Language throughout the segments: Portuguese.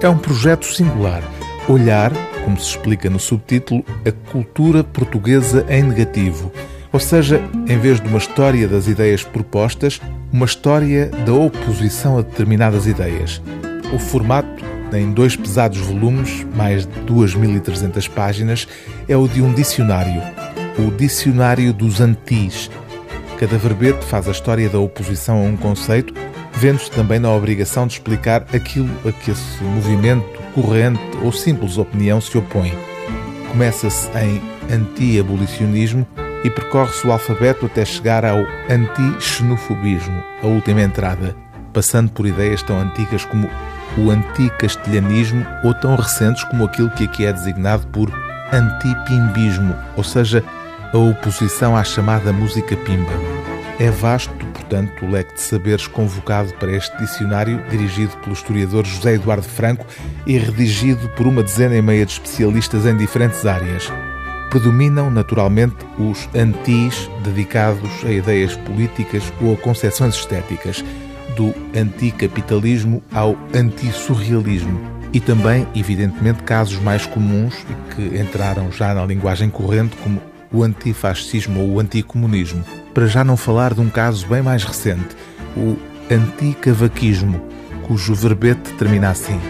É um projeto singular. Olhar, como se explica no subtítulo, a cultura portuguesa em negativo. Ou seja, em vez de uma história das ideias propostas, uma história da oposição a determinadas ideias. O formato, em dois pesados volumes, mais de 2.300 páginas, é o de um dicionário. O Dicionário dos Antis. Cada verbete faz a história da oposição a um conceito, vendo-se também na obrigação de explicar aquilo a que esse movimento, corrente ou simples opinião se opõe. Começa-se em anti-abolicionismo e percorre-se o alfabeto até chegar ao anti-xenofobismo, a última entrada, passando por ideias tão antigas como o anticastelhanismo ou tão recentes como aquilo que aqui é designado por antipimbismo, ou seja, a oposição à chamada música pimba. É vasto, portanto, o leque de saberes convocado para este dicionário, dirigido pelo historiador José Eduardo Franco e redigido por uma dezena e meia de especialistas em diferentes áreas. Predominam, naturalmente, os antis dedicados a ideias políticas ou a concepções estéticas, do anticapitalismo ao antissurrealismo e também, evidentemente, casos mais comuns e que entraram já na linguagem corrente, como o antifascismo ou o anticomunismo, para já não falar de um caso bem mais recente, o anticavaquismo, cujo verbete termina assim.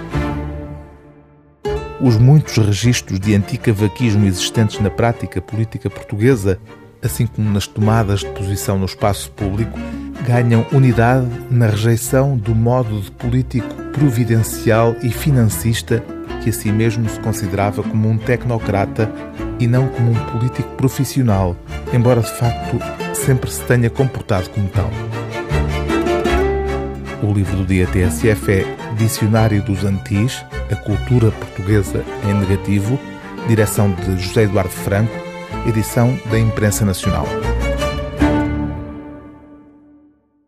Os muitos registros de anticavaquismo existentes na prática política portuguesa, assim como nas tomadas de posição no espaço público, ganham unidade na rejeição do modo de político providencial e financista que a si mesmo se considerava como um tecnocrata e não como um político profissional, embora de facto sempre se tenha comportado como tal. O livro do dia TSF é Dicionário dos Antis, a cultura portuguesa em negativo, direção de José Eduardo Franco, edição da Imprensa Nacional.